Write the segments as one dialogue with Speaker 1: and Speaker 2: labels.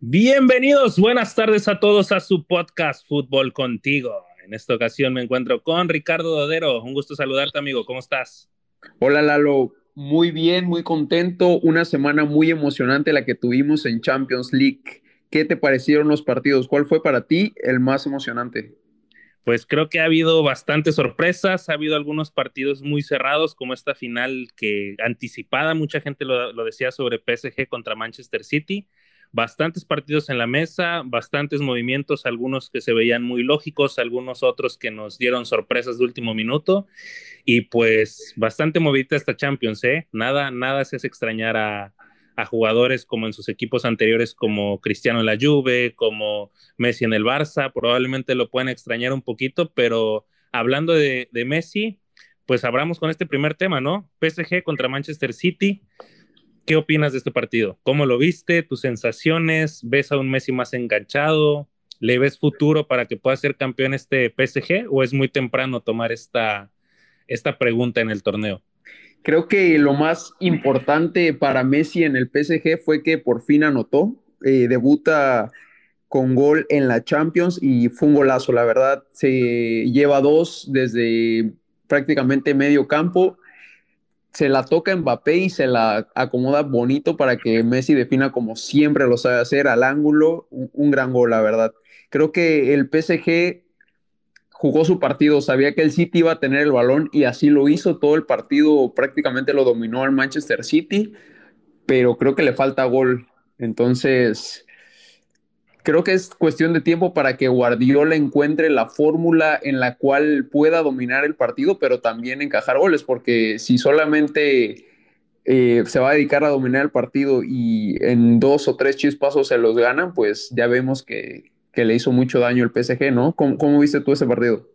Speaker 1: Bienvenidos, buenas tardes a todos a su podcast Fútbol Contigo. En esta ocasión me encuentro con Ricardo Dodero. Un gusto saludarte, amigo. ¿Cómo estás?
Speaker 2: Hola, Lalo. Muy bien, muy contento. Una semana muy emocionante la que tuvimos en Champions League. ¿Qué te parecieron los partidos? ¿Cuál fue para ti el más emocionante?
Speaker 1: Pues creo que ha habido bastantes sorpresas, ha habido algunos partidos muy cerrados, como esta final que anticipada, mucha gente lo, lo decía sobre PSG contra Manchester City bastantes partidos en la mesa, bastantes movimientos, algunos que se veían muy lógicos, algunos otros que nos dieron sorpresas de último minuto y pues bastante movida esta Champions, ¿eh? Nada, nada se hace extrañar a, jugadores como en sus equipos anteriores, como Cristiano en la Juve, como Messi en el Barça, probablemente lo pueden extrañar un poquito, pero hablando de, de Messi, pues abramos con este primer tema, ¿no? PSG contra Manchester City. ¿Qué opinas de este partido? ¿Cómo lo viste? ¿Tus sensaciones? ¿Ves a un Messi más enganchado? ¿Le ves futuro para que pueda ser campeón este PSG o es muy temprano tomar esta, esta pregunta en el torneo?
Speaker 2: Creo que lo más importante para Messi en el PSG fue que por fin anotó, eh, debuta con gol en la Champions y fue un golazo, la verdad. Se lleva dos desde prácticamente medio campo se la toca Mbappé y se la acomoda bonito para que Messi defina como siempre lo sabe hacer al ángulo. Un, gran gol, la verdad. Creo que el PSG jugó su partido, sabía que el City iba a tener el balón y así lo hizo todo el partido, prácticamente lo dominó al Manchester City, pero creo que le falta gol. Entonces, creo que es cuestión de tiempo para que Guardiola encuentre la fórmula en la cual pueda dominar el partido, pero también encajar goles, porque si solamente eh, se va a dedicar a dominar el partido y en dos o tres chispazos se los ganan, pues ya vemos que, le hizo mucho daño el PSG, ¿no? ¿Cómo, ¿Cómo, viste tú ese partido?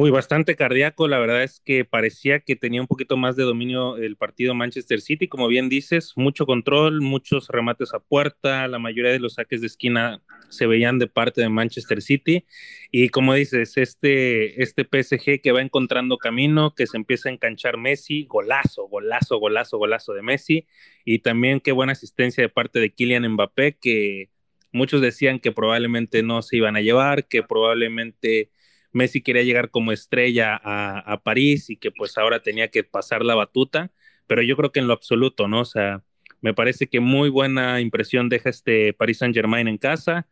Speaker 1: Uy, bastante cardíaco. La verdad es que parecía que tenía un poquito más de dominio el partido Manchester City. Como bien dices, mucho control, muchos remates a puerta. La mayoría de los saques de esquina se veían de parte de Manchester City. Y como dices, este, este PSG que va encontrando camino, que se empieza a enganchar Messi, golazo, golazo, golazo, golazo de Messi. Y también qué buena asistencia de parte de Kylian Mbappé, que muchos decían que probablemente no se iban a llevar, que probablemente Messi quería llegar como estrella a, París y que pues ahora tenía que pasar la batuta, pero yo creo que en lo absoluto, ¿no? O sea, me parece que muy buena impresión deja este Paris Saint Germain en casa.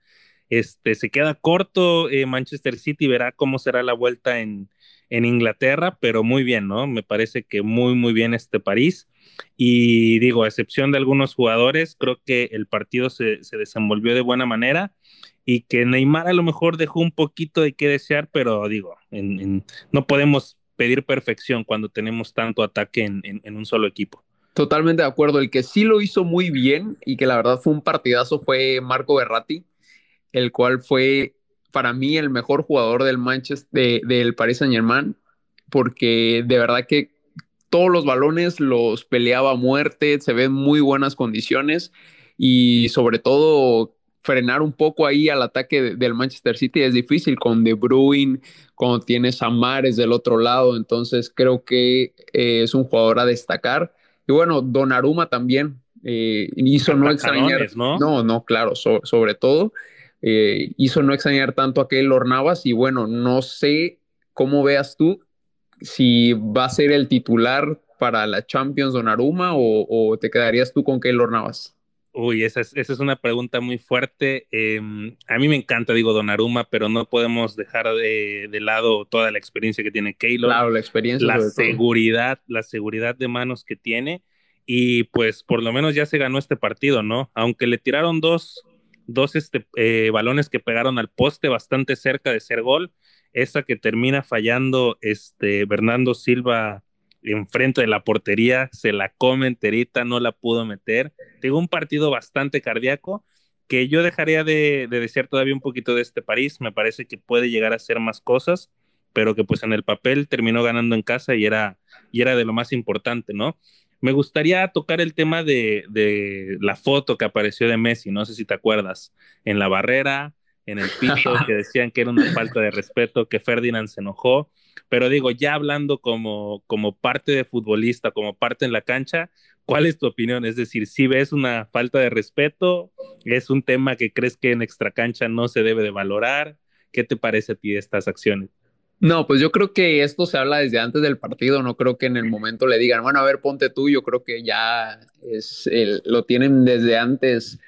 Speaker 1: Este, se queda corto eh, Manchester City, verá cómo será la vuelta en, Inglaterra, pero muy bien, ¿no? Me parece que muy, muy bien este París. Y digo, a excepción de algunos jugadores, creo que el partido se, se desenvolvió de buena manera y que Neymar a lo mejor dejó un poquito de qué desear, pero digo, no podemos pedir perfección cuando tenemos tanto ataque en, un solo equipo.
Speaker 2: Totalmente de acuerdo. El que sí lo hizo muy bien y que la verdad fue un partidazo fue Marco Berratti, el cual fue para mí el mejor jugador del Manchester, del Paris Saint Germain, porque de verdad que todos los balones los peleaba a muerte, se ven muy buenas condiciones y sobre todo frenar un poco ahí al ataque del Manchester City es difícil con De Bruyne, cuando tienes a Mares del otro lado, entonces creo que eh, es un jugador a destacar. Y bueno, Donnarumma también eh, hizo no extrañar, ¿no? no, no, claro, sobre todo eh, hizo no extrañar tanto a Keylor Navas y bueno, no sé cómo veas tú si va a ser el titular para la Champions Donnarumma o, o te quedarías tú con Keylor Navas.
Speaker 1: Uy, esa es, esa es una pregunta muy fuerte. Em, a mí me encanta, digo, Donnarumma, pero no podemos dejar de, lado toda la experiencia que tiene Keylor.
Speaker 2: Claro, la experiencia.
Speaker 1: La seguridad, la seguridad de manos que tiene. Y pues por lo menos ya se ganó este partido, ¿no? Aunque le tiraron dos, dos este, eh, balones que pegaron al poste bastante cerca de ser gol. Esa que termina fallando este, Bernardo Silva enfrente de la portería, se la come enterita, no la pudo meter. Tengo un partido bastante cardíaco que yo dejaría de, desear todavía un poquito de este París. Me parece que puede llegar a hacer más cosas, pero que pues en el papel terminó ganando en casa y era, y era de lo más importante, ¿no? Me gustaría tocar el tema de, de la foto que apareció de Messi, no sé si te acuerdas, en la barrera, en el piso, que decían que era una falta de respeto, que Ferdinand se enojó. Pero digo, ya hablando como, como parte de futbolista, como parte en la cancha, ¿Cuál es tu opinión? Es decir, si ves una falta de respeto, es un tema que crees que en extracancha no se debe de valorar. ¿Qué te parece a ti de estas acciones?
Speaker 2: No, pues yo creo que esto se habla desde antes del partido, no creo que en el momento le digan, bueno, a ver, ponte tú, yo creo que ya es el, lo tienen desde antes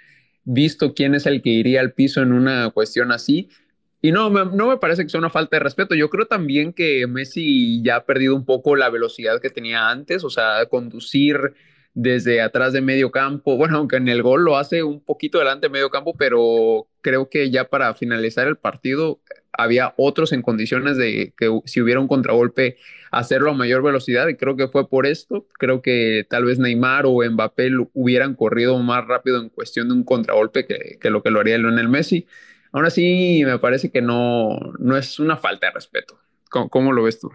Speaker 2: visto quién es el que iría al piso en una cuestión así. Y no, no me parece que sea una falta de respeto. Yo creo también que Messi ya ha perdido un poco la velocidad que tenía antes, o sea, conducir desde atrás de medio campo. Bueno, aunque en el gol lo hace un poquito delante de medio campo, pero creo que ya para finalizar el partido había otros en condiciones de que si hubiera un contragolpe hacerlo a mayor velocidad y creo que fue por esto. Creo que tal vez Neymar o Mbappé hubieran corrido más rápido en cuestión de un contragolpe que, que lo que lo haría Lionel Messi. Aún así, me parece que no, no es una falta de respeto. ¿Cómo, lo ves tú?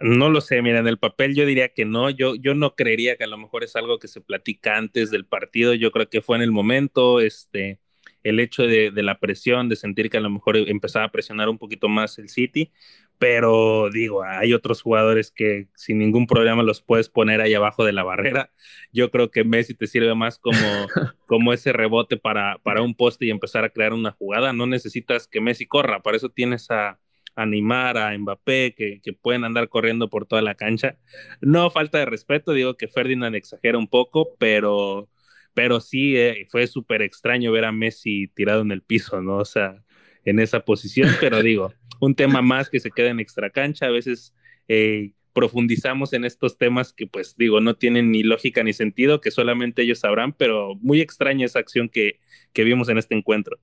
Speaker 1: No lo sé, mira, en el papel yo diría que no, yo, yo no creería que a lo mejor es algo que se platica antes del partido, yo creo que fue en el momento, este, el hecho de, de, la presión, de sentir que a lo mejor empezaba a presionar un poquito más el City, pero digo, hay otros jugadores que sin ningún problema los puedes poner ahí abajo de la barrera. Yo creo que Messi te sirve más como, como ese rebote para, para un poste y empezar a crear una jugada. No necesitas que Messi corra, para eso tienes a, animar a Mbappé, que, que, pueden andar corriendo por toda la cancha. No falta de respeto, digo que Ferdinand exagera un poco, pero, pero sí eh, fue súper extraño ver a Messi tirado en el piso, ¿no? O sea, en esa posición, pero digo, un tema más que se queda en extra cancha, a veces eh, profundizamos en estos temas que pues digo, no tienen ni lógica ni sentido, que solamente ellos sabrán, pero muy extraña esa acción que, que vimos en este encuentro.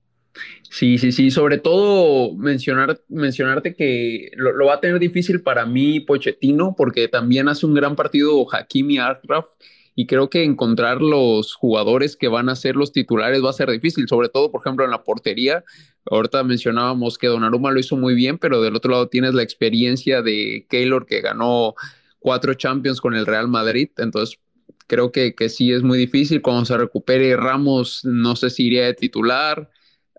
Speaker 2: Sí, sí, sí. Sobre todo mencionar, mencionarte que lo, va a tener difícil para mí Pochettino, porque también hace un gran partido Hakimi Arkraf y creo que encontrar los jugadores que van a ser los titulares va a ser difícil, sobre todo, por ejemplo, en la portería. Ahorita mencionábamos que Donnarumma lo hizo muy bien, pero del otro lado tienes la experiencia de Keylor que ganó cuatro Champions con el Real Madrid, entonces creo que, que sí es muy difícil. Cuando se recupere Ramos, no sé si iría de titular.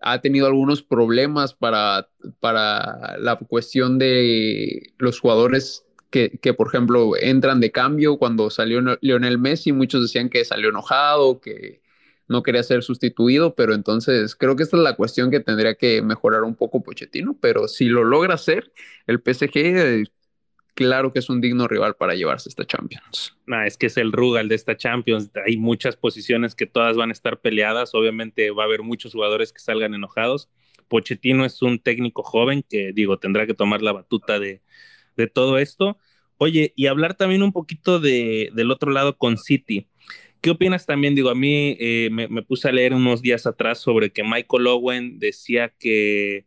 Speaker 2: Ha tenido algunos problemas para, para la cuestión de los jugadores que, que, por ejemplo, entran de cambio cuando salió Lionel Messi, muchos decían que salió enojado, que no quería ser sustituido, pero entonces creo que esta es la cuestión que tendría que mejorar un poco Pochettino, pero si lo logra hacer, el PSG claro que es un digno rival para llevarse esta Champions.
Speaker 1: Nah, es que es el Rugal de esta Champions. Hay muchas posiciones que todas van a estar peleadas. Obviamente va a haber muchos jugadores que salgan enojados. Pochettino es un técnico joven que, digo, tendrá que tomar la batuta de, de todo esto. Oye, y hablar también un poquito de, del otro lado con City. ¿Qué opinas también? Digo, a mí eh, me, puse a leer unos días atrás sobre que Michael Owen decía que,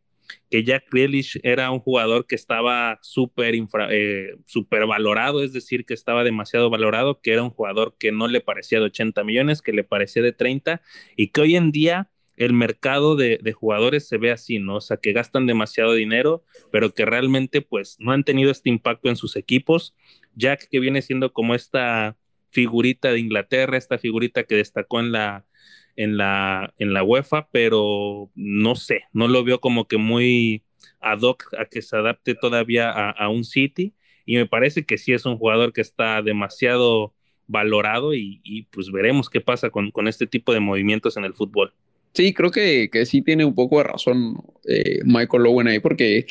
Speaker 1: que Jack Grealish era un jugador que estaba súper eh, valorado, es decir, que estaba demasiado valorado, que era un jugador que no le parecía de 80 millones, que le parecía de 30 y que hoy en día el mercado de, jugadores se ve así, ¿no? O sea, que gastan demasiado dinero, pero que realmente pues no han tenido este impacto en sus equipos. Jack, que viene siendo como esta figurita de Inglaterra, esta figurita que destacó en la, en la, en la UEFA, pero no sé, no lo veo como que muy ad hoc a que se adapte todavía a, un City. Y me parece que sí es un jugador que está demasiado valorado y, pues veremos qué pasa con, con este tipo de movimientos en el fútbol.
Speaker 2: Sí, creo que, que sí tiene un poco de razón eh, Michael Owen ahí, porque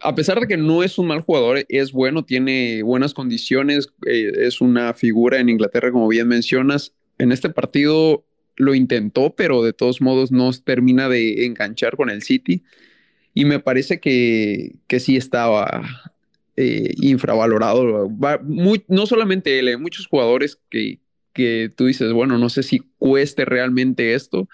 Speaker 2: a pesar de que no es un mal jugador, es bueno, tiene buenas condiciones, eh, es una figura en Inglaterra, como bien mencionas. En este partido lo intentó, pero de todos modos no termina de enganchar con el City. Y me parece que, que sí estaba eh, infravalorado. no solamente él, hay muchos jugadores que, que tú dices, bueno, no sé si cueste realmente esto,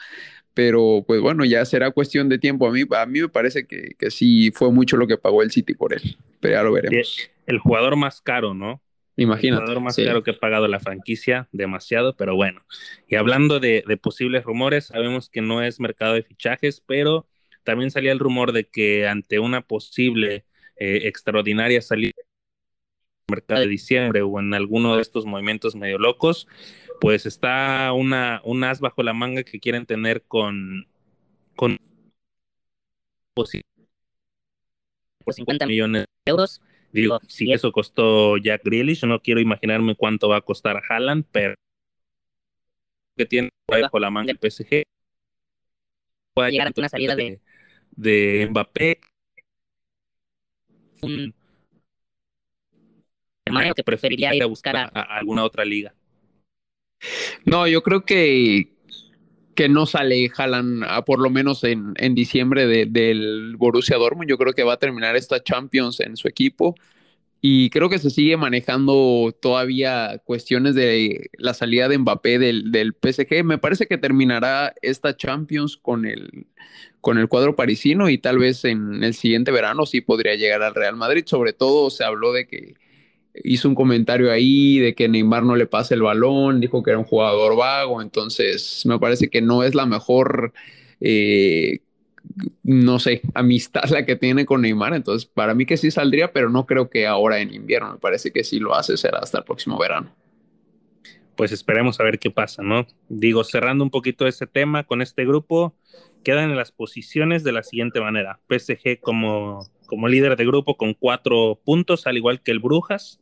Speaker 2: pero pues bueno, ya será cuestión de tiempo. A mí, a mí me parece que, que sí fue mucho lo que pagó el City por él, pero ya lo veremos.
Speaker 1: El jugador más caro, ¿no?
Speaker 2: Imagínate.
Speaker 1: El jugador más caro que ha pagado la franquicia, demasiado, pero bueno. Y hablando de, de, posibles rumores, sabemos que no es mercado de fichajes, pero también salía el rumor de que ante una posible eh, extraordinaria salida mercado de diciembre o en alguno de estos movimientos medio locos, pues está una, un as bajo la manga que quieren tener con, con por 50 millones de euros. Digo, si eso costó Jack Grealish, no quiero imaginarme cuánto va a costar a Haaland, pero que tiene bajo la manga el PSG. Puede llegar a una salida de, de Mbappé. Un hermano que preferiría ir a buscar a, alguna otra liga.
Speaker 2: No, yo creo que, que no sale Jalan por lo menos en, en diciembre del Borussia Dortmund. Yo creo que va a terminar esta Champions en su equipo. Y creo que se sigue manejando todavía cuestiones de la salida de Mbappé del, del, PSG. Me parece que terminará esta Champions con el, con el cuadro parisino y tal vez en el siguiente verano sí podría llegar al Real Madrid. Sobre todo se habló de que hizo un comentario ahí de que Neymar no le pase el balón, dijo que era un jugador vago. Entonces me parece que no es la mejor... Eh, no sé, amistad la que tiene con Neymar. Entonces, para mí que sí saldría, pero no creo que ahora en invierno. Me parece que si lo hace será hasta el próximo verano.
Speaker 1: Pues esperemos a ver qué pasa, ¿no? Digo, cerrando un poquito ese tema con este grupo, quedan en las posiciones de la siguiente manera. PSG como, como líder de grupo con cuatro puntos, al igual que el Brujas.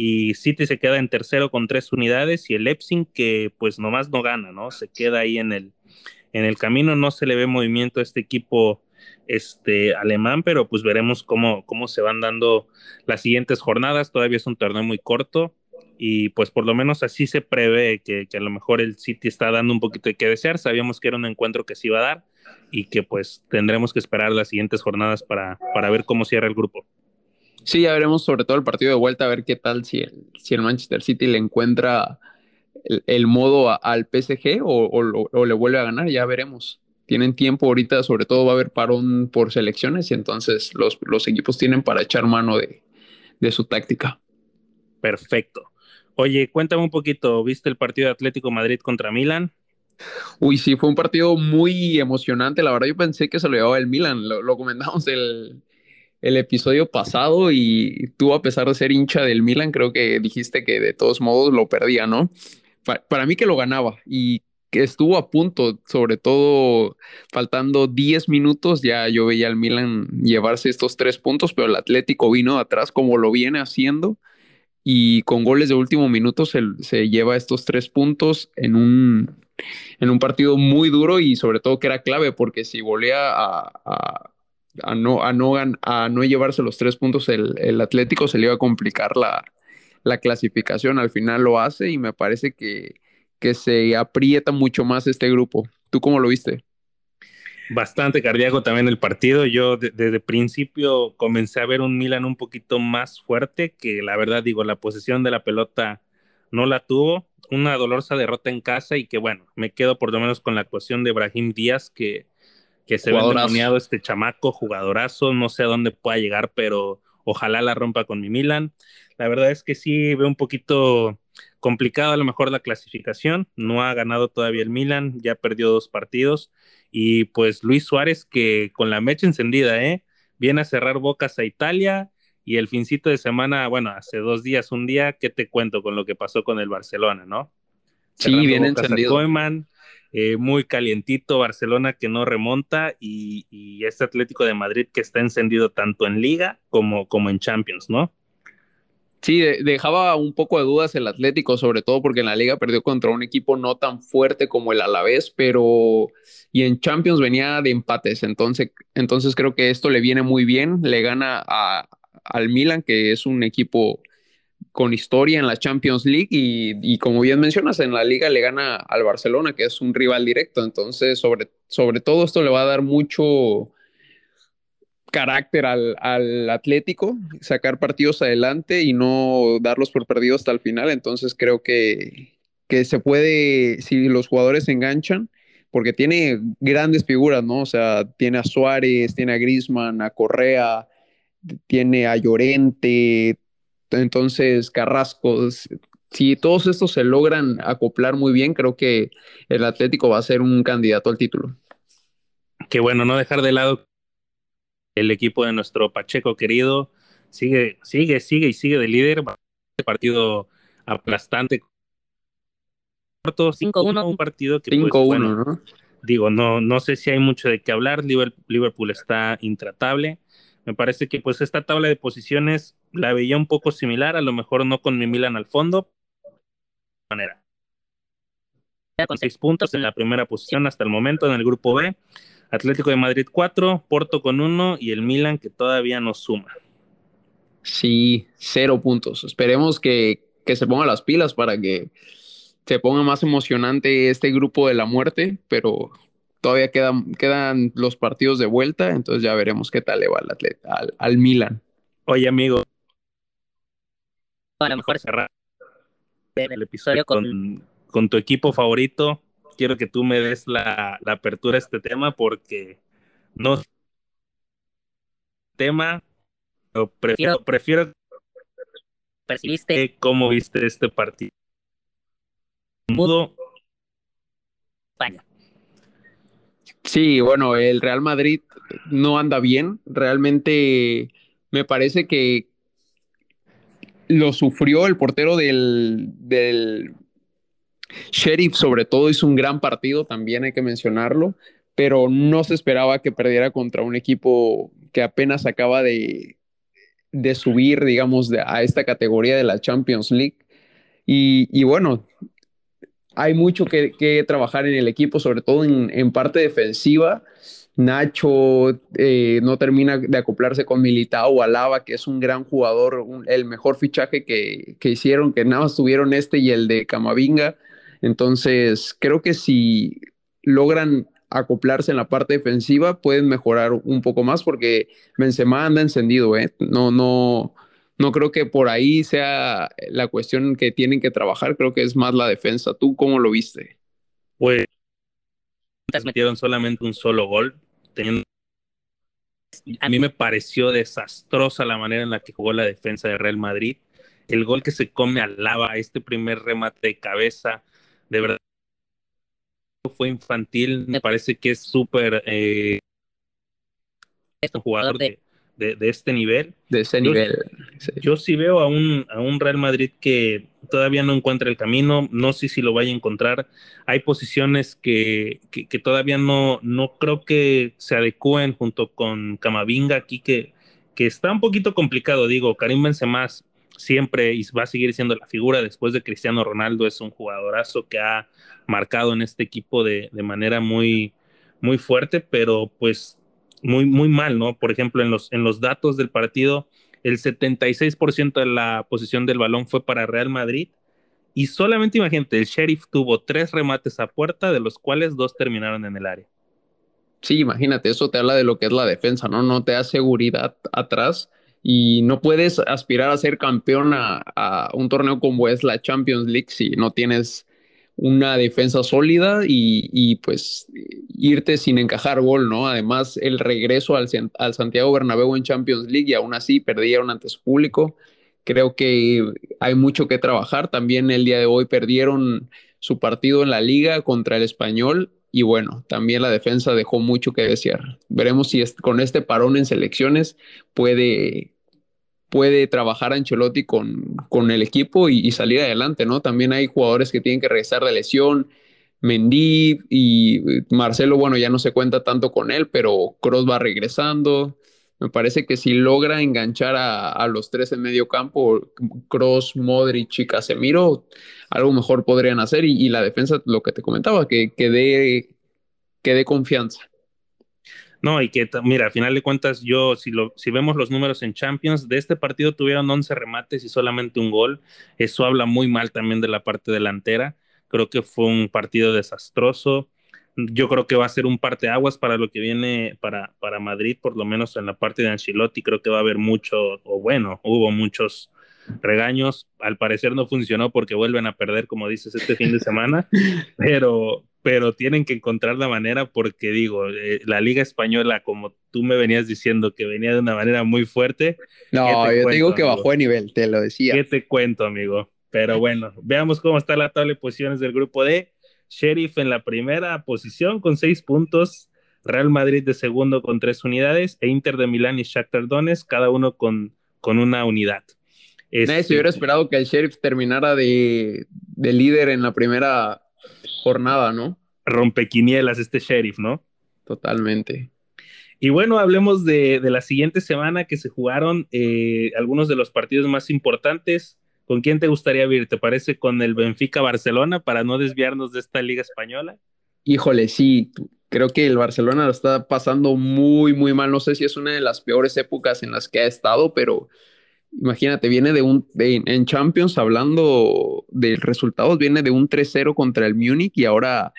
Speaker 1: Y City se queda en tercero con tres unidades y el Leipzig que pues nomás no gana, ¿no? Se queda ahí en el, en el camino no se le ve movimiento a este equipo este, alemán, pero pues veremos cómo, cómo se van dando las siguientes jornadas. Todavía es un torneo muy corto y pues por lo menos así se prevé que, que, a lo mejor el City está dando un poquito de que desear. Sabíamos que era un encuentro que se iba a dar y que pues tendremos que esperar las siguientes jornadas para, para ver cómo cierra el grupo.
Speaker 2: Sí, ya veremos sobre todo el partido de vuelta, a ver qué tal si el, si el Manchester City le encuentra el, modo al PSG o, le vuelve a ganar, ya veremos. Tienen tiempo ahorita, sobre todo va a haber parón por selecciones y entonces los, los equipos tienen para echar mano de, de su táctica.
Speaker 1: Perfecto. Oye, cuéntame un poquito, ¿viste el partido de Atlético Madrid contra Milan?
Speaker 2: Uy, sí, fue un partido muy emocionante. La verdad, yo pensé que se lo llevaba el Milan. Lo, lo comentamos el, el, episodio pasado y tú, a pesar de ser hincha del Milan, creo que dijiste que de todos modos lo perdía, ¿no? para mí que lo ganaba y que estuvo a punto, sobre todo faltando 10 minutos, ya yo veía al Milan llevarse estos tres puntos, pero el Atlético vino atrás como lo viene haciendo y con goles de último minuto se, lleva estos tres puntos en un, en un partido muy duro y sobre todo que era clave porque si volvía a, a no, a, no, a no llevarse los tres puntos el, el Atlético se le iba a complicar la, la clasificación. Al final lo hace y me parece que, que se aprieta mucho más este grupo. ¿Tú cómo lo viste?
Speaker 1: Bastante cardíaco también el partido. Yo desde principio comencé a ver un Milan un poquito más fuerte, que la verdad digo, la posesión de la pelota no la tuvo. Una dolorosa derrota en casa y que bueno, me quedo por lo menos con la actuación de Brahim Díaz, que, que se ve endemoniado este chamaco, jugadorazo, no sé a dónde pueda llegar, pero ojalá la rompa con mi Milan. La verdad es que sí veo un poquito complicado a lo mejor la clasificación. No ha ganado todavía el Milan, ya perdió dos partidos. Y pues Luis Suárez que con la mecha encendida, ¿eh? Viene a cerrar bocas a Italia y el fincito de semana, bueno, hace dos días, un día, ¿qué te cuento con lo que pasó con el Barcelona, no?
Speaker 2: Sí, bien encendido.
Speaker 1: Eh, muy calientito Barcelona que no remonta y, este Atlético de Madrid que está encendido tanto en Liga como, como en Champions, ¿no?
Speaker 2: Sí, dejaba un poco de dudas el Atlético, sobre todo porque en la liga perdió contra un equipo no tan fuerte como el Alavés, pero y en Champions venía de empates, entonces, entonces creo que esto le viene muy bien, le gana al Milan, que es un equipo con historia en la Champions League y, como bien mencionas, en la liga le gana al Barcelona, que es un rival directo, entonces sobre, sobre todo esto le va a dar mucho carácter al, al, Atlético, sacar partidos adelante y no darlos por perdidos hasta el final. Entonces creo que, que se puede, si los jugadores se enganchan, porque tiene grandes figuras, ¿no? O sea, tiene a Suárez, tiene a Grisman, a Correa, tiene a Llorente, entonces Carrasco. Si todos estos se logran acoplar muy bien, creo que el Atlético va a ser un candidato al título.
Speaker 1: Qué bueno, no dejar de lado el equipo de nuestro Pacheco querido sigue, sigue, sigue y sigue de líder. Este partido aplastante. 5-1, un partido que 5-1, pues, ¿no? Digo, no, no sé si hay mucho de qué hablar. Liverpool está intratable. Me parece que pues esta tabla de posiciones la veía un poco similar, a lo mejor no con mi Milan al fondo. Manera. con seis puntos en la primera posición hasta el momento en el grupo B. Atlético de Madrid 4, Porto con 1 y el Milan que todavía no suma.
Speaker 2: Sí, cero puntos. Esperemos que, que se pongan las pilas para que se ponga más emocionante este grupo de la muerte, pero todavía quedan, quedan los partidos de vuelta, entonces ya veremos qué tal le va al, atleta, al, al Milan.
Speaker 1: Oye, amigo, a lo mejor cerrar el episodio con, con tu equipo favorito. Quiero que tú me des la, la apertura a este tema porque no tema, prefiero, prefiero percibiste cómo viste este partido. Mudo
Speaker 2: España. Sí, bueno, el Real Madrid no anda bien. Realmente me parece que lo sufrió el portero del, Sheriff, sobre todo, hizo un gran partido, también hay que mencionarlo, pero no se esperaba que perdiera contra un equipo que apenas acaba de, de subir, digamos, a esta categoría de la Champions League. Y, y bueno, hay mucho que, que, trabajar en el equipo, sobre todo en, en parte defensiva. Nacho eh, no termina de acoplarse con Militao Alaba, que es un gran jugador, el mejor fichaje que, que, hicieron, que nada más tuvieron este y el de Camavinga. Entonces, creo que si logran acoplarse en la parte defensiva, pueden mejorar un poco más porque Benzema anda encendido, ¿eh? No, no, no creo que por ahí sea la cuestión que tienen que trabajar, creo que es más la defensa. ¿Tú cómo lo viste?
Speaker 1: Pues metieron solamente un solo gol, a mí me pareció desastrosa la manera en la que jugó la defensa de Real Madrid. El gol que se come al lava, este primer remate de cabeza, de verdad fue infantil. Me parece que es súper eh, un jugador de, de, este nivel.
Speaker 2: De ese nivel.
Speaker 1: Yo sí veo a un, a un Real Madrid que todavía no encuentra el camino, no sé si lo vaya a encontrar. Hay posiciones que, que, todavía no, no creo que se adecúen junto con Camavinga aquí, que, que está un poquito complicado, digo, Karim Benzema siempre y va a seguir siendo la figura después de Cristiano Ronaldo, es un jugadorazo que ha marcado en este equipo de, de manera muy, muy fuerte, pero pues muy, muy mal, ¿no? Por ejemplo, en los, en los datos del partido, el 76% de la posición del balón fue para Real Madrid. Y solamente imagínate, el Sheriff tuvo tres remates a puerta, de los cuales dos terminaron en el área.
Speaker 2: Sí, imagínate, eso te habla de lo que es la defensa, ¿no? No te da seguridad atrás y no puedes aspirar a ser campeón a, a un torneo como es la Champions League si no tienes una defensa sólida y, pues irte sin encajar gol, ¿no? Además, el regreso al, al, Santiago Bernabéu en Champions League y aún así perdieron ante su público. Creo que hay mucho que trabajar. También el día de hoy perdieron su partido en la liga contra el español y bueno, también la defensa dejó mucho que desear. Veremos si con este parón en selecciones puede puede trabajar Ancelotti con, con el equipo y, salir adelante, ¿no? También hay jugadores que tienen que regresar de lesión. Mendy y Marcelo, bueno, ya no se cuenta tanto con él, pero Cross va regresando. Me parece que si logra enganchar a, los tres en medio campo, Cross, Modric y Casemiro, algo mejor podrían hacer. Y, la defensa, lo que te comentaba, que, que dé confianza.
Speaker 1: No, y que, mira, a final de cuentas, yo, si, lo, si vemos los números en Champions, de este partido tuvieron 11 remates y solamente un gol. Eso habla muy mal también de la parte delantera. Creo que fue un partido desastroso. Yo creo que va a ser un parteaguas para lo que viene para, para Madrid, por lo menos en la parte de Ancelotti. Creo que va a haber mucho, o bueno, hubo muchos regaños. Al parecer no funcionó porque vuelven a perder, como dices, este fin de semana, pero, pero tienen que encontrar la manera porque digo, eh, la Liga Española, como tú me venías diciendo que venía de una manera muy fuerte.
Speaker 2: No, yo te digo que bajó de nivel, te lo decía.
Speaker 1: ¿Qué te cuento, amigo? Pero bueno, veamos cómo está la tabla de posiciones del grupo D. Sheriff en la primera posición con seis puntos, Real Madrid de segundo con tres unidades e Inter de Milán y Shakhtar Donetsk cada uno con, con una unidad.
Speaker 2: Nadie se hubiera este, esperado que el Sheriff terminara de, de líder en la primera jornada, ¿no?
Speaker 1: Rompequinielas este sheriff, ¿no?
Speaker 2: Totalmente.
Speaker 1: Y bueno, hablemos de, de la siguiente semana que se jugaron eh, algunos de los partidos más importantes. ¿Con quién te gustaría vivir? ¿Te parece con el Benfica Barcelona para no desviarnos de esta liga española?
Speaker 2: Híjole, sí, creo que el Barcelona lo está pasando muy, muy mal. No sé si es una de las peores épocas en las que ha estado, pero imagínate, viene de un, en Champions, hablando de resultados, viene de un 3-0 contra el Múnich y ahora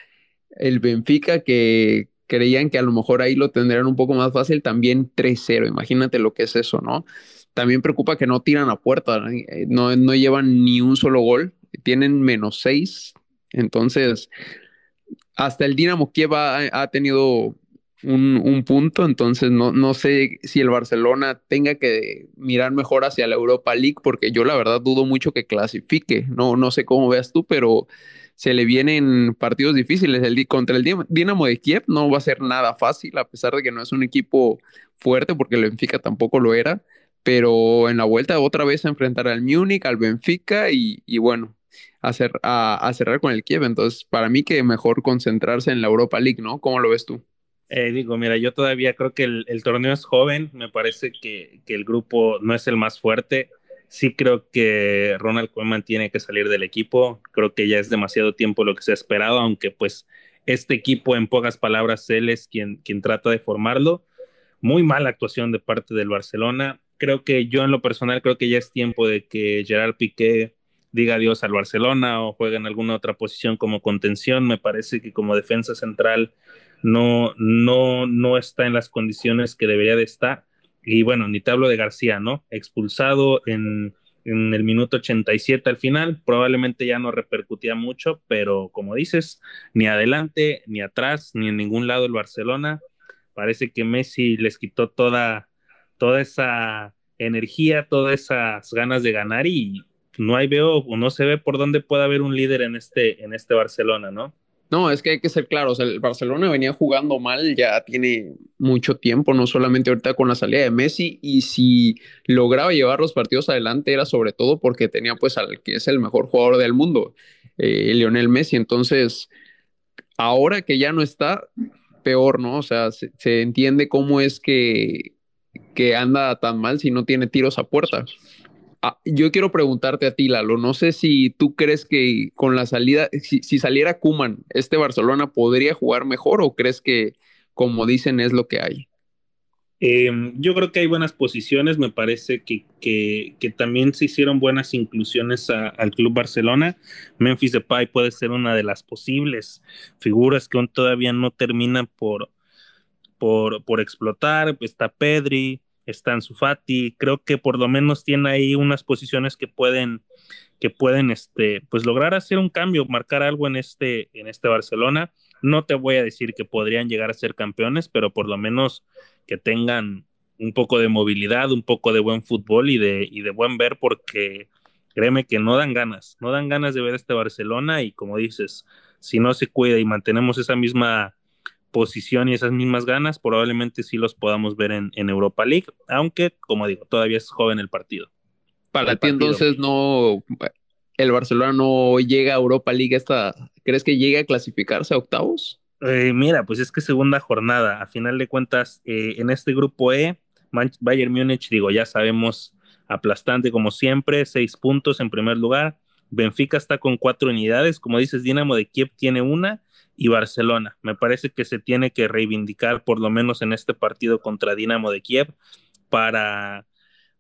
Speaker 2: el Benfica que creían que a lo mejor ahí lo tendrían un poco más fácil, también 3-0. Imagínate lo que es eso, ¿no? También preocupa que no tiran a puerta, eh, no, no llevan ni un solo gol, tienen menos seis. Entonces, hasta el Dinamo Kiev ha, tenido un, punto, entonces no, no sé si el Barcelona tenga que mirar mejor hacia la Europa League, porque yo la verdad dudo mucho que clasifique. No, no sé cómo veas tú, pero se le vienen partidos difíciles. El, contra el Dinamo de Kiev no va a ser nada fácil, a pesar de que no es un equipo fuerte, porque el Benfica tampoco lo era pero en la vuelta otra vez a enfrentar al Múnich, al Benfica y, bueno, a, a, cerrar con el Kiev. Entonces, para mí que mejor concentrarse en la Europa League, ¿no? ¿Cómo lo ves tú?
Speaker 1: Eh, digo, mira, yo todavía creo que el, torneo es joven, me parece que, el grupo no es el más fuerte. Sí creo que Ronald Koeman tiene que salir del equipo, creo que ya es demasiado tiempo lo que se ha esperado, aunque pues este equipo en pocas palabras él es quien, quien trata de formarlo. Muy mala actuación de parte del Barcelona creo que yo en lo personal creo que ya es tiempo de que Gerard Piqué diga adiós al Barcelona o juegue en alguna otra posición como contención. Me parece que como defensa central no, no, no está en las condiciones que debería de estar. Y bueno, ni te hablo de García, ¿no? Expulsado en, en el minuto 87 al final, probablemente ya no repercutía mucho, pero como dices, ni adelante, ni atrás, ni en ningún lado el Barcelona. Parece que Messi les quitó toda toda esa energía, todas esas ganas de ganar y no hay veo no se ve por dónde puede haber un líder en este, en este Barcelona, ¿no?
Speaker 2: No, es que hay que ser claros, el Barcelona venía jugando mal ya tiene mucho tiempo, no solamente ahorita con la salida de Messi, y si lograba llevar los partidos adelante era sobre todo porque tenía pues al que es el mejor jugador del mundo, eh, Lionel Messi, entonces ahora que ya no está, peor, ¿no? O sea, se entiende cómo es que que anda tan mal si no tiene tiros a puerta. Ah, yo quiero preguntarte a ti, Lalo, no sé si tú crees que con la salida, si, saliera Kuman, este Barcelona podría jugar mejor o crees que, como dicen, es lo que hay.
Speaker 1: Em, yo creo que hay buenas posiciones, me parece que, que, también se hicieron buenas inclusiones al Club Barcelona. Memphis Depay puede ser una de las posibles figuras que aún todavía no terminan por, por, por explotar. Está Pedri, está en Fati, creo que por lo menos tiene ahí unas posiciones que pueden que pueden este pues lograr hacer un cambio, marcar algo en este en este Barcelona. No te voy a decir que podrían llegar a ser campeones, pero por lo menos que tengan un poco de movilidad, un poco de buen fútbol y de, y de buen ver, porque créeme que no dan ganas, no dan ganas de ver este Barcelona y como dices, si no se cuida y mantenemos esa misma posición y esas mismas ganas, probablemente sí los podamos ver en, Europa League, aunque, como digo, todavía es joven el partido.
Speaker 2: Para ti entonces no, el Barcelona no llega a Europa League esta, ¿crees que llega a clasificarse a octavos?
Speaker 1: Eh, mira, pues es que segunda jornada, a final de cuentas, eh, en este grupo E, Bayern Múnich, digo, ya sabemos, aplastante como siempre, seis puntos en primer lugar, Benfica está con cuatro unidades, como dices, Dinamo de Kiev tiene una, y Barcelona. Me parece que se tiene que reivindicar por lo menos en este partido contra Dinamo de Kiev para,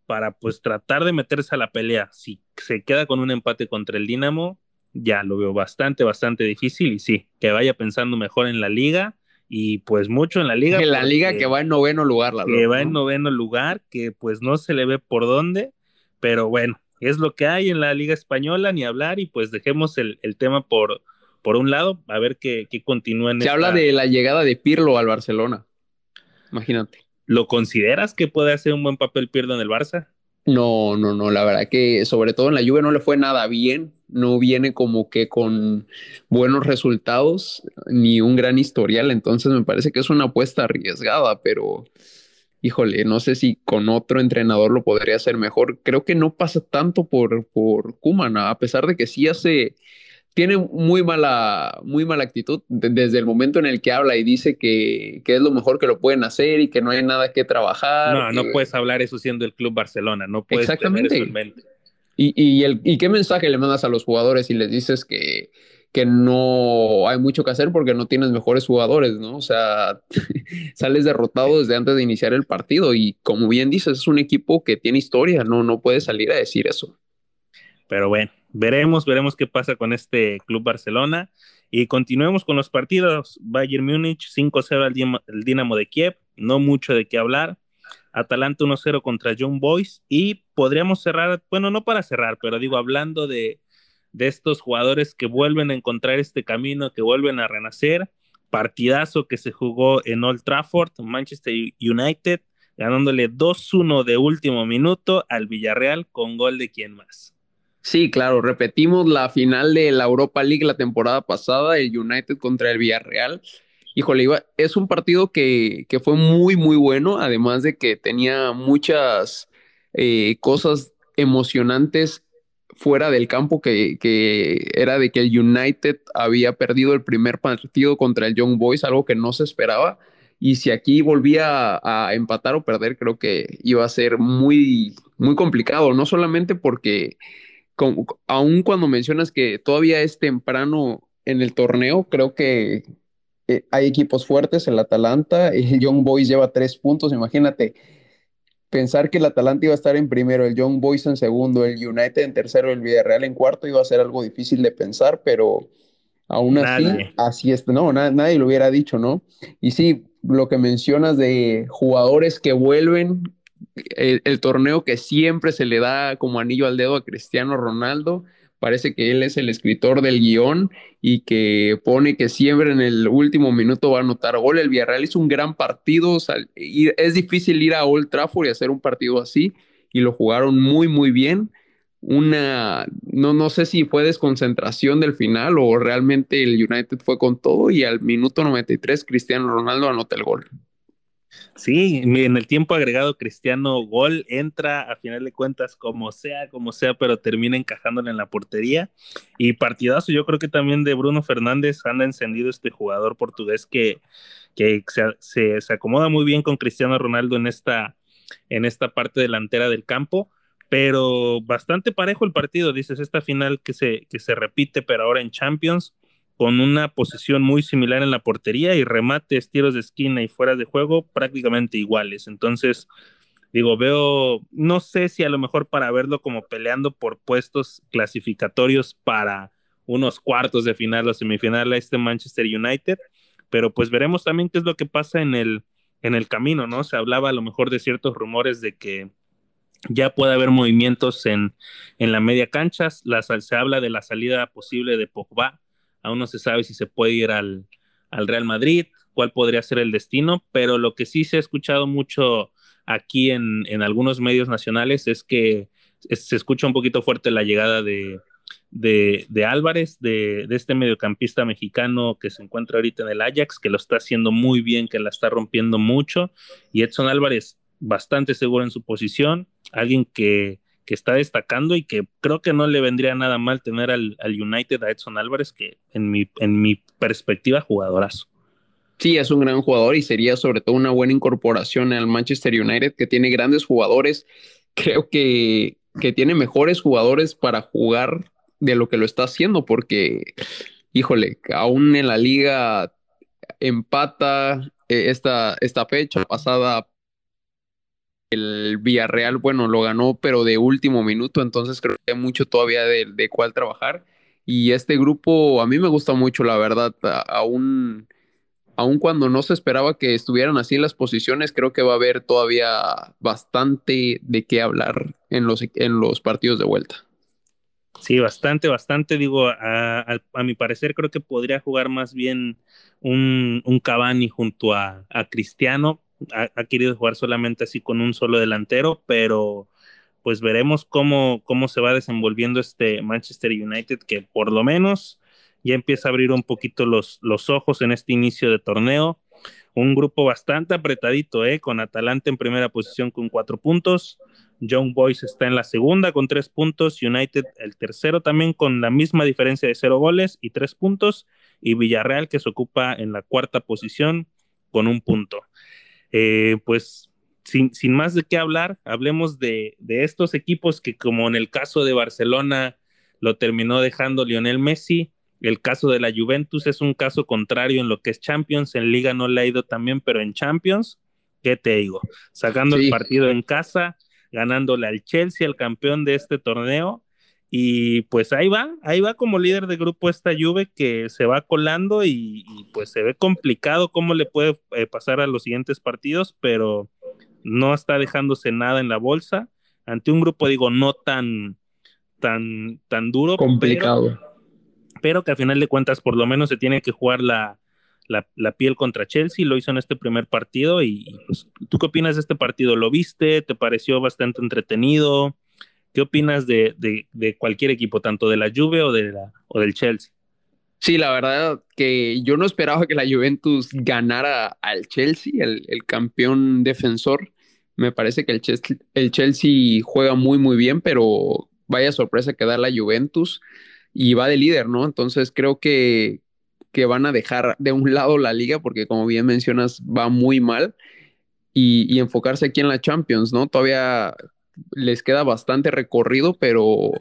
Speaker 1: para pues tratar de meterse a la pelea. Si se queda con un empate contra el Dinamo, ya lo veo bastante, bastante difícil y sí, que vaya pensando mejor en la liga y pues mucho en la liga.
Speaker 2: En la liga que va en noveno lugar, la
Speaker 1: Que va en noveno lugar, que pues no se le ve por dónde, pero bueno, es lo que hay en la liga española, ni hablar y pues dejemos el, el tema por, por un lado, a ver qué, qué continúa
Speaker 2: Se habla de la llegada de Pirlo al Barcelona. Imagínate.
Speaker 1: ¿Lo consideras que puede hacer un buen papel Pirlo en el Barça?
Speaker 2: No, no, no, la verdad que sobre todo en la Juve no le fue nada bien, no viene como que con buenos resultados ni un gran historial, entonces me parece que es una apuesta arriesgada, pero híjole, no sé si con otro entrenador lo podría hacer mejor. Creo que no pasa tanto por, por Kuman, a pesar de que sí hace tiene muy mala, muy mala actitud desde el momento en el que habla y dice que, es lo mejor que lo pueden hacer y que no hay nada que trabajar.
Speaker 1: No, no puedes hablar eso siendo el Club Barcelona, no puedes
Speaker 2: Exactamente.
Speaker 1: tener eso en mente.
Speaker 2: ¿Y, el, ¿Y qué mensaje le mandas a los jugadores y les dices que, que no hay mucho que hacer porque no tienes mejores jugadores, ¿no? O sea, sales derrotado desde antes de iniciar el partido y como bien dices, es un equipo que tiene historia, no, no puede salir a decir eso.
Speaker 1: Pero bueno, veremos, veremos qué pasa con este Club Barcelona. Y continuemos con los partidos. Bayern Múnich 5-0 al Dinamo de Kiev, no mucho de qué hablar. Atalanta 1-0 contra John Boys y podríamos cerrar, bueno, no para cerrar, pero digo, hablando de, de estos jugadores que vuelven a encontrar este camino, que vuelven a renacer, partidazo que se jugó en Old Trafford, Manchester United, ganándole 2-1 de último minuto al Villarreal con gol de quién más.
Speaker 2: Sí, claro, repetimos la final de la Europa League la temporada pasada, el United contra el Villarreal híjole, es un partido que, fue muy, muy bueno, además de que tenía muchas eh, cosas emocionantes fuera del campo, que, era de que el United había perdido el primer partido contra el Young Boys, algo que no se esperaba. Y si aquí volvía a, empatar o perder, creo que iba a ser muy, muy complicado, no solamente porque, aun cuando mencionas que todavía es temprano en el torneo, creo que eh, hay equipos fuertes, el Atalanta, el Young Boys lleva tres puntos, imagínate, pensar que el Atalanta iba a estar en primero, el Young Boys en segundo, el United en tercero, el Villarreal en cuarto, iba a ser algo difícil de pensar, pero aún así, así es, no, nadie lo hubiera dicho, ¿no? Y sí, lo que mencionas de jugadores que vuelven, el torneo que siempre se le da como anillo al dedo a Cristiano Ronaldo, parece que él es el escritor del guion y que pone que siempre en el último minuto va a anotar gol. El Villarreal hizo un gran partido, y es difícil ir a Old Trafford y hacer un partido así, y lo jugaron muy, muy bien. Una, no, no sé si fue desconcentración del final o realmente el United fue con todo y al minuto 93 Cristiano Ronaldo anota el gol.
Speaker 1: Sí, en el tiempo agregado Cristiano Gol entra a final de cuentas como sea, como sea, pero termina encajándole en la portería. Y partidazo, yo creo que también de Bruno Fernández anda encendido este jugador portugués que, que se, se, acomoda muy bien con Cristiano Ronaldo en esta, en esta parte delantera del campo. Pero bastante parejo el partido, dices, esta final que se, que se repite, pero ahora en Champions con una posición muy similar en la portería y remates, tiros de esquina y fuera de juego prácticamente iguales. Entonces, digo, veo, no sé si a lo mejor para verlo como peleando por puestos clasificatorios para unos cuartos de final o semifinal a este Manchester United, pero pues veremos también qué es lo que pasa en el, en el camino, ¿no? Se hablaba a lo mejor de ciertos rumores de que ya puede haber movimientos en, en la media cancha, se habla de la salida posible de Pogba, aún no se sabe si se puede ir al, Real Madrid, cuál podría ser el destino, pero lo que sí se ha escuchado mucho aquí en, algunos medios nacionales es que se escucha un poquito fuerte la llegada de, de, Álvarez, de, de, este mediocampista mexicano que se encuentra ahorita en el Ajax, que lo está haciendo muy bien, que la está rompiendo mucho, y Edson Álvarez bastante seguro en su posición, alguien que que está destacando y que creo que no le vendría nada mal tener al, United a Edson Álvarez, que en mi, en mi perspectiva, jugadorazo.
Speaker 2: Sí, es un gran jugador y sería sobre todo una buena incorporación al Manchester United, que tiene grandes jugadores. Creo que, que tiene mejores jugadores para jugar de lo que lo está haciendo, porque, híjole, aún en la liga empata eh, esta, esta fecha pasada el Villarreal, bueno, lo ganó, pero de último minuto, entonces creo que hay mucho todavía de, de cuál trabajar. Y este grupo a mí me gusta mucho, la verdad, aún, aún cuando no se esperaba que estuvieran así las posiciones, creo que va a haber todavía bastante de qué hablar en los, en los partidos de vuelta.
Speaker 1: Sí, bastante, bastante. Digo, a, mi parecer creo que podría jugar más bien un, un Cavani junto a, a Cristiano ha, querido jugar solamente así con un solo delantero, pero pues veremos cómo, cómo se va desenvolviendo este Manchester United, que por lo menos ya empieza a abrir un poquito los, los ojos en este inicio de torneo. Un grupo bastante apretadito, ¿eh? con Atalanta en primera posición con cuatro puntos. Young Boys está en la segunda con tres puntos. United el tercero también con la misma diferencia de cero goles y tres puntos. Y Villarreal que se ocupa en la cuarta posición con un punto. Eh, pues sin, sin, más de qué hablar, hablemos de, de, estos equipos que como en el caso de Barcelona lo terminó dejando Lionel Messi, el caso de la Juventus es un caso contrario en lo que es Champions, en Liga no le ha ido también, pero en Champions, ¿qué te digo? Sacando sí. el partido en casa, ganándole al Chelsea, el campeón de este torneo, y pues ahí va, ahí va como líder de grupo esta Juve que se va colando y, y pues se ve complicado cómo le puede eh, pasar a los siguientes partidos, pero no está dejándose nada en la bolsa ante un grupo, digo, no tan, tan, tan duro.
Speaker 2: Complicado.
Speaker 1: Pero, pero que al final de cuentas por lo menos se tiene que jugar la, la, la, piel contra Chelsea, lo hizo en este primer partido y, y pues, ¿tú qué opinas de este partido? ¿Lo viste? ¿Te pareció bastante entretenido? ¿Qué opinas de, de, de, cualquier equipo, tanto de la Juve o, de la, o del Chelsea?
Speaker 2: Sí, la verdad que yo no esperaba que la Juventus ganara al Chelsea, el, el campeón defensor. Me parece que el Chelsea, el Chelsea, juega muy, muy bien, pero vaya sorpresa que da la Juventus y va de líder, ¿no? Entonces creo que, que van a dejar de un lado la liga porque como bien mencionas va muy mal y, y enfocarse aquí en la Champions, ¿no? Todavía les queda bastante recorrido, pero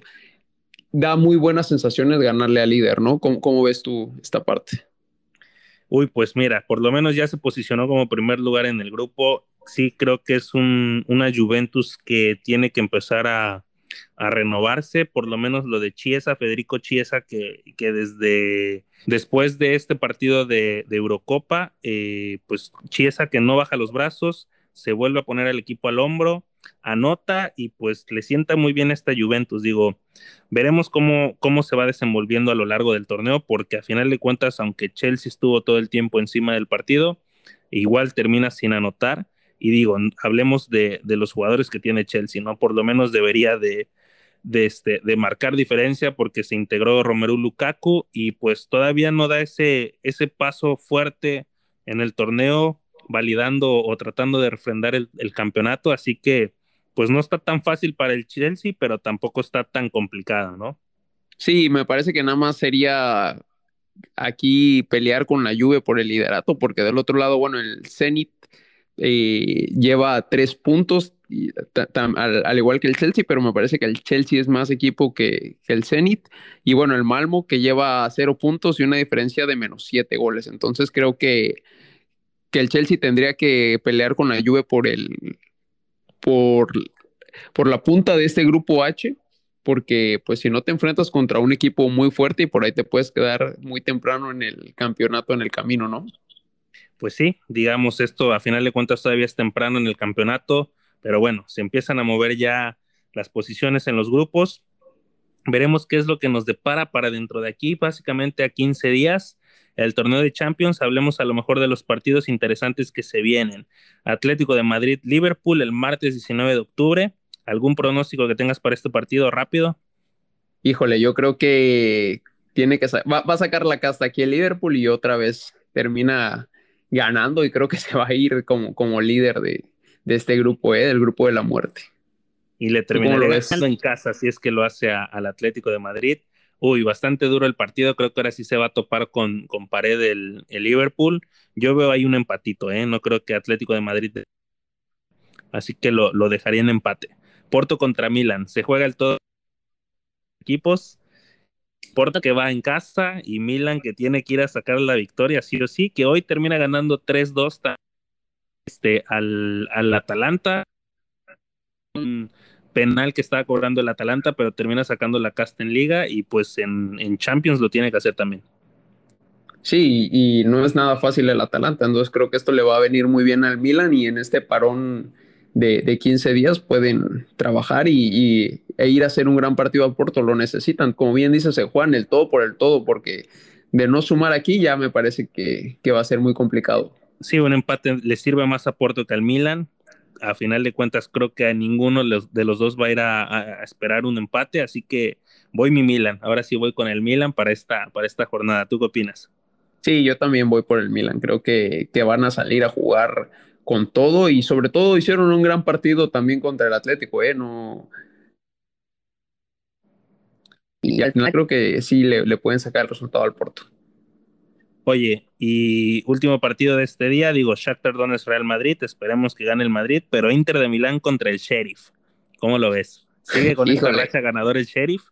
Speaker 2: da muy buenas sensaciones ganarle al líder, ¿no? ¿Cómo, ¿Cómo, ves tú esta parte?
Speaker 1: Uy, pues mira, por lo menos ya se posicionó como primer lugar en el grupo. Sí, creo que es un, una Juventus que tiene que empezar a, a, renovarse, por lo menos lo de Chiesa, Federico Chiesa, que, que desde después de este partido de, de Eurocopa, eh, pues Chiesa que no baja los brazos, se vuelve a poner al equipo al hombro, anota y pues le sienta muy bien esta Juventus. Digo, veremos cómo, cómo se va desenvolviendo a lo largo del torneo, porque a final de cuentas, aunque Chelsea estuvo todo el tiempo encima del partido, igual termina sin anotar. Y digo, hablemos de, de los jugadores que tiene Chelsea, ¿no? Por lo menos debería de, de, este, de marcar diferencia porque se integró Romero Lukaku y pues todavía no da ese, ese paso fuerte en el torneo validando o tratando de refrendar el, campeonato, así que pues no está tan fácil para el Chelsea, pero tampoco está tan complicada, ¿no?
Speaker 2: Sí, me parece que nada más sería aquí pelear con la Juve por el liderato, porque del otro lado, bueno, el Zenit eh, lleva tres puntos, al, igual que el Chelsea, pero me parece que el Chelsea es más equipo que, que, el Zenit. Y bueno, el Malmo que lleva cero puntos y una diferencia de menos siete goles. Entonces creo que, que el Chelsea tendría que pelear con la Juve por el, por, por la punta de este grupo H, porque pues si no te enfrentas contra un equipo muy fuerte y por ahí te puedes quedar muy temprano en el campeonato, en el camino, ¿no?
Speaker 1: Pues sí, digamos, esto a final de cuentas todavía es temprano en el campeonato, pero bueno, se empiezan a mover ya las posiciones en los grupos. Veremos qué es lo que nos depara para dentro de aquí, básicamente a 15 días el torneo de Champions, hablemos a lo mejor de los partidos interesantes que se vienen. Atlético de Madrid, Liverpool el martes 19 de octubre. ¿Algún pronóstico que tengas para este partido rápido?
Speaker 2: Híjole, yo creo que tiene que va, va, a sacar la casta aquí el Liverpool y otra vez termina ganando y creo que se va a ir como, como líder de, de este grupo, ¿eh? del grupo de la muerte.
Speaker 1: Y le terminará ganando en casa si es que lo hace a, al Atlético de Madrid uy, bastante duro el partido, creo que ahora sí se va a topar con, con pared el, el Liverpool. Yo veo ahí un empatito, ¿eh? no creo que Atlético de Madrid, así que lo, lo dejaría en empate. Porto contra Milan, se juega el todo equipos. Porto que va en casa y Milan que tiene que ir a sacar la victoria, sí o sí, que hoy termina ganando 3-2 este, al, al Atalanta. Penal que estaba cobrando el Atalanta, pero termina sacando la casta en liga y pues en, en, Champions lo tiene que hacer también.
Speaker 2: Sí, y no es nada fácil el Atalanta, entonces creo que esto le va a venir muy bien al Milan y en este parón de, de 15 días pueden trabajar y, y, e ir a hacer un gran partido a Porto, lo necesitan. Como bien dice Juan, el todo por el todo, porque de no sumar aquí ya me parece que, que va a ser muy complicado.
Speaker 1: Sí, un empate le sirve más a Porto que al Milan, a final de cuentas creo que a ninguno de los dos va a ir a, esperar un empate, así que voy mi Milan. Ahora sí voy con el Milan para esta, para esta jornada. ¿Tú qué opinas?
Speaker 2: Sí, yo también voy por el Milan. Creo que, que van a salir a jugar con todo y sobre todo hicieron un gran partido también contra el Atlético, ¿eh? No... Y al final creo que sí le, le pueden sacar el resultado al Porto.
Speaker 1: Oye, y último partido de este día, digo, Shakhtar Donetsk Real Madrid, esperemos que gane el Madrid, pero Inter de Milán contra el Sheriff. ¿Cómo lo ves? ¿Sigue con esta racha ganador el Sheriff?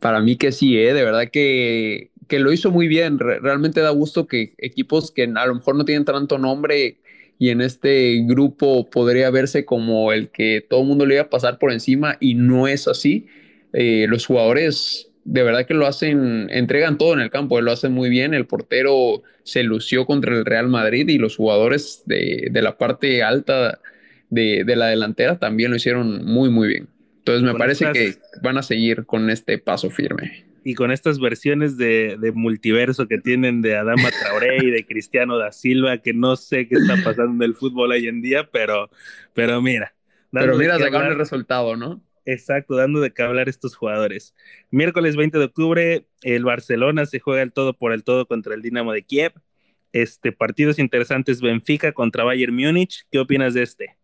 Speaker 2: Para mí que sí, ¿eh? de verdad que, que lo hizo muy bien. realmente da gusto que equipos que a lo mejor no tienen tanto nombre y en este grupo podría verse como el que todo el mundo le iba a pasar por encima y no es así. Eh, los jugadores de verdad que lo hacen, entregan todo en el campo, lo hacen muy bien, el portero se lució contra el Real Madrid y los jugadores de, de la parte alta de, de, la delantera también lo hicieron muy, muy bien. Entonces me parece que van a seguir con este paso firme.
Speaker 1: Y con estas versiones de, de, multiverso que tienen de Adama Traoré y de Cristiano da Silva, que no sé qué está pasando en el fútbol hoy en día, pero, pero mira.
Speaker 2: Pero mira, sacaron el resultado, ¿no?
Speaker 1: Exacto, dando de qué hablar estos jugadores. Miércoles 20 de octubre, el Barcelona se juega el todo por el todo contra el Dinamo de Kiev. Este, partidos interesantes, Benfica contra Bayern Múnich. ¿Qué opinas de este?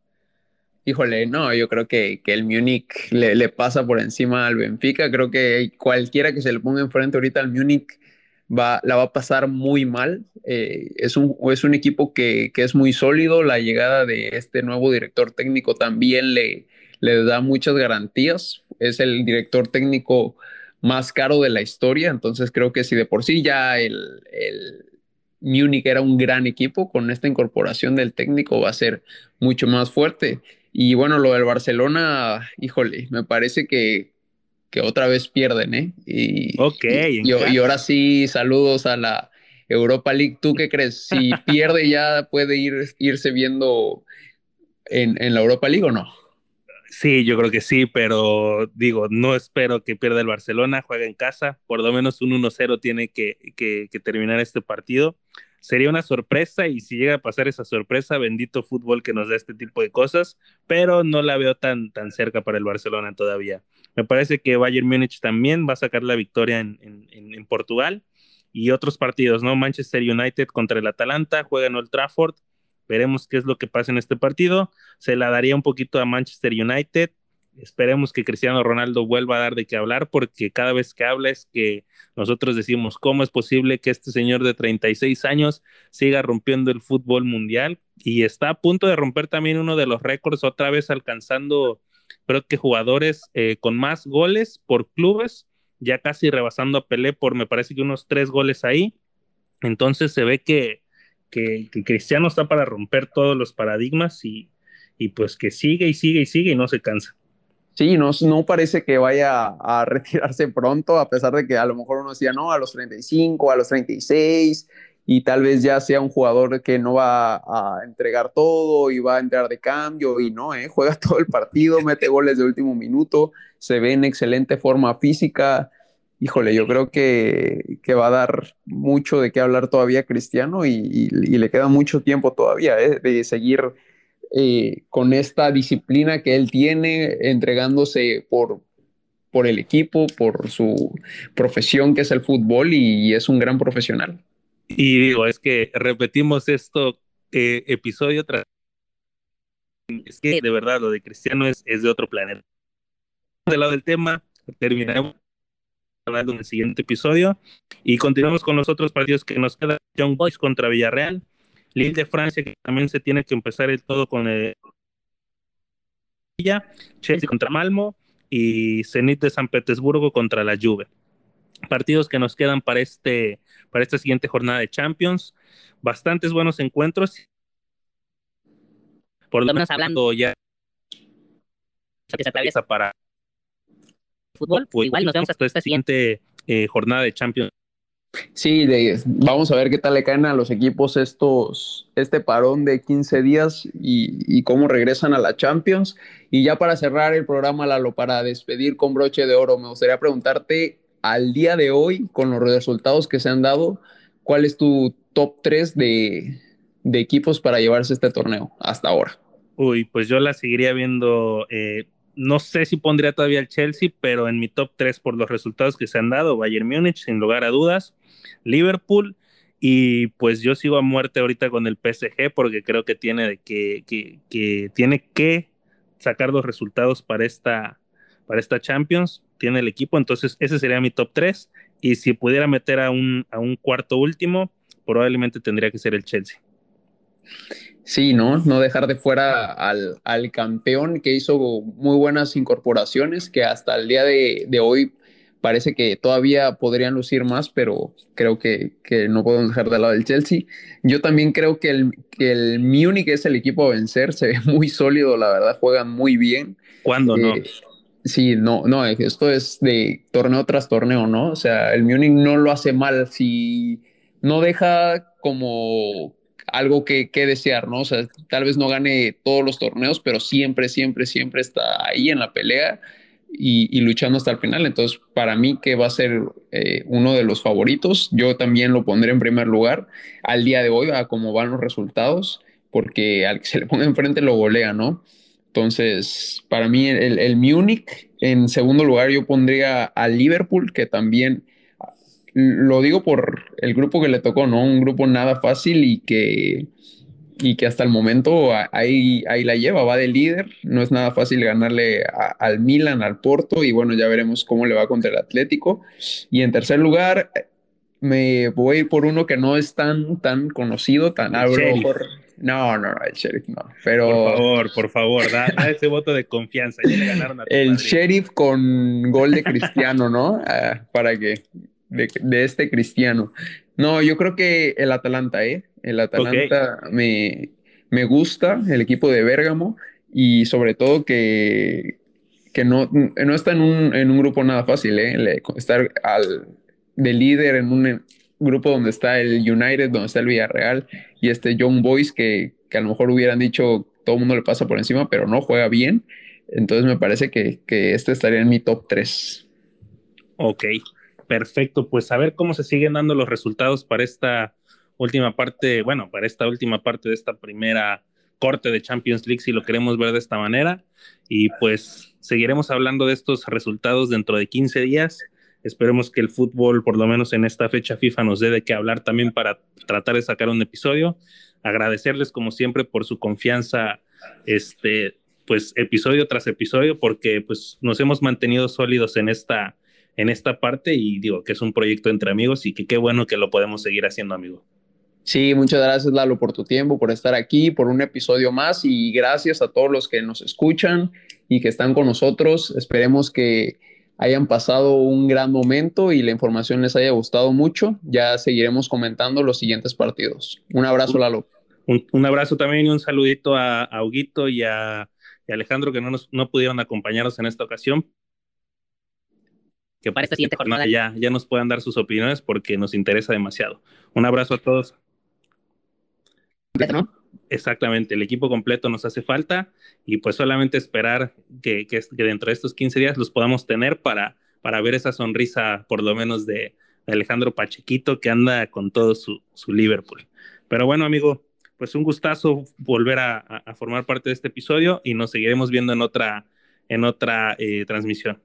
Speaker 2: Híjole, no, yo creo que, que el Múnich le, pasa por encima al Benfica. Creo que cualquiera que se le ponga enfrente ahorita al Múnich va, la va a pasar muy mal. Eh, es, un, es un equipo que, que, es muy sólido. La llegada de este nuevo director técnico también le, le da muchas garantías. Es el director técnico más caro de la historia, entonces creo que si de por sí ya el, el Múnich era un gran equipo, con esta incorporación del técnico va a ser mucho más fuerte. Y bueno, lo del Barcelona, híjole, me parece que, que otra vez pierden, ¿eh? Y,
Speaker 1: ok.
Speaker 2: Y, y, ahora sí, saludos a la Europa League. ¿Tú qué crees? Si pierde ya puede ir, irse viendo en, en la Europa League o no?
Speaker 1: Sí, yo creo que sí, pero digo, no espero que pierda el Barcelona, juega en casa, por lo menos un 1-0 tiene que, que, terminar este partido. Sería una sorpresa y si llega a pasar esa sorpresa, bendito fútbol que nos da este tipo de cosas, pero no la veo tan, tan cerca para el Barcelona todavía. Me parece que Bayern Múnich también va a sacar la victoria en, en, en Portugal y otros partidos, ¿no? Manchester United contra el Atalanta, juega en Old Trafford, Veremos qué es lo que pasa en este partido. Se la daría un poquito a Manchester United. Esperemos que Cristiano Ronaldo vuelva a dar de qué hablar, porque cada vez que habla es que nosotros decimos, ¿cómo es posible que este señor de 36 años siga rompiendo el fútbol mundial? Y está a punto de romper también uno de los récords, otra vez alcanzando, creo que jugadores eh, con más goles por clubes, ya casi rebasando a Pelé por, me parece que unos tres goles ahí. Entonces se ve que, que, Cristiano está para romper todos los paradigmas y, y, pues que sigue y sigue y sigue y no se cansa.
Speaker 2: Sí, no, no parece que vaya a retirarse pronto, a pesar de que a lo mejor uno decía, no, a los 35, a los 36, y tal vez ya sea un jugador que no va a entregar todo y va a entrar de cambio, y no, ¿eh? juega todo el partido, mete goles de último minuto, se ve en excelente forma física, híjole, yo creo que, va a dar mucho de qué hablar todavía Cristiano y, le queda mucho tiempo todavía ¿eh? de seguir eh, con esta disciplina que él tiene, entregándose por, por el equipo, por su profesión que es el fútbol y, es un gran profesional.
Speaker 1: Y digo, es que repetimos esto eh, episodio tras... Es que de verdad lo de Cristiano es, es de otro planeta. Del lado del tema, terminamos hablando en el siguiente episodio. Y continuamos con los otros partidos que nos quedan. Young Boys contra Villarreal. Lille de Francia, que también se tiene que empezar el todo con el Chelsea contra Malmo y Zenit de San Petersburgo contra la Juve. Partidos que nos quedan para este para esta siguiente jornada de Champions. Bastantes buenos encuentros. Por lo menos hablando ya se atraviesa para fútbol, pues igual nos vemos hasta esta siguiente eh, jornada de Champions.
Speaker 2: Sí, vamos a ver qué tal le caen a los equipos estos, este parón de 15 días y, cómo regresan a la Champions. Y ya para cerrar el programa, Lalo, para despedir con broche de oro, me gustaría preguntarte al día de hoy, con los resultados que se han dado, ¿cuál es tu top 3 de, de equipos para llevarse este torneo hasta ahora?
Speaker 1: Uy, pues yo la seguiría viendo eh, no sé si pondría todavía el Chelsea, pero en mi top 3 por los resultados que se han dado, Bayern Múnich, sin lugar a dudas, Liverpool, y pues yo sigo a muerte ahorita con el PSG porque creo que tiene, que, tiene que sacar los resultados para esta, para esta Champions, tiene el equipo, entonces ese sería mi top 3, y si pudiera meter a un, a un cuarto último, probablemente tendría que ser el Chelsea.
Speaker 2: Sí, ¿no? No dejar de fuera al, al campeón que hizo muy buenas incorporaciones, que hasta el día de, de hoy parece que todavía podrían lucir más, pero creo que, que, no podemos dejar de lado el Chelsea. Yo también creo que el, que el Múnich es el equipo a vencer, se ve muy sólido, la verdad, juegan muy bien.
Speaker 1: ¿Cuándo no? Eh,
Speaker 2: sí, no, no, esto es de torneo tras torneo, ¿no? O sea, el Múnich no lo hace mal, si no deja como algo que, que, desear, ¿no? O sea, tal vez no gane todos los torneos, pero siempre, siempre, siempre está ahí en la pelea y, luchando hasta el final. Entonces, para mí que va a ser eh, uno de los favoritos, yo también lo pondré en primer lugar al día de hoy, a cómo van los resultados, porque al que se le ponga enfrente lo golea, ¿no? Entonces, para mí el, el Múnich, en segundo lugar yo pondría al Liverpool, que también lo digo por el grupo que le tocó, ¿no? Un grupo nada fácil y que y que hasta el momento ahí, ahí la lleva, va de líder, no es nada fácil ganarle al Milan, al Porto y bueno, ya veremos cómo le va contra el Atlético. Y en tercer lugar, me voy por uno que no es tan, tan conocido, tan por... No, no, el Sheriff no, pero...
Speaker 1: Por favor, por favor, da, ese voto de confianza.
Speaker 2: el Sheriff con gol de Cristiano, ¿no? Ah, para que... De, de este Cristiano. No, yo creo que el Atalanta, ¿eh? El Atalanta me, me, gusta, el equipo de Bérgamo, y sobre todo que, que no, no está en un, en un, grupo nada fácil, ¿eh? Estar al, de líder en un grupo donde está el United, donde está el Villarreal, y este Young Boys que, que a lo mejor hubieran dicho todo el mundo le pasa por encima, pero no juega bien. Entonces me parece que, que este estaría en mi top 3.
Speaker 1: Ok, Perfecto, pues a ver cómo se siguen dando los resultados para esta última parte, bueno, para esta última parte de esta primera corte de Champions League, si lo queremos ver de esta manera. Y pues seguiremos hablando de estos resultados dentro de 15 días. Esperemos que el fútbol, por lo menos en esta fecha FIFA, nos dé de qué hablar también para tratar de sacar un episodio. Agradecerles, como siempre, por su confianza, este, pues episodio tras episodio, porque pues nos hemos mantenido sólidos en esta en esta parte y digo que es un proyecto entre amigos y que qué bueno que lo podemos seguir haciendo, amigo.
Speaker 2: Sí, muchas gracias Lalo por tu tiempo, por estar aquí, por un episodio más y gracias a todos los que nos escuchan y que están con nosotros. Esperemos que hayan pasado un gran momento y la información les haya gustado mucho. Ya seguiremos comentando los siguientes partidos. Un abrazo, Lalo.
Speaker 1: Un, abrazo también y un saludito a, a Huguito y a, Alejandro que no, nos, no pudieron acompañarnos en esta ocasión, que para esta siguiente jornada ya, ya nos puedan dar sus opiniones porque nos interesa demasiado. Un abrazo a todos. ¿No? Exactamente, el equipo completo nos hace falta y pues solamente esperar que, que, dentro de estos 15 días los podamos tener para, para ver esa sonrisa por lo menos de, Alejandro Pachequito que anda con todo su, su, Liverpool. Pero bueno, amigo, pues un gustazo volver a, a, formar parte de este episodio y nos seguiremos viendo en otra, en otra eh, transmisión.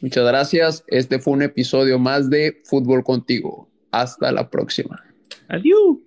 Speaker 2: Muchas gracias. Este fue un episodio más de Fútbol contigo. Hasta la próxima.
Speaker 1: Adiós.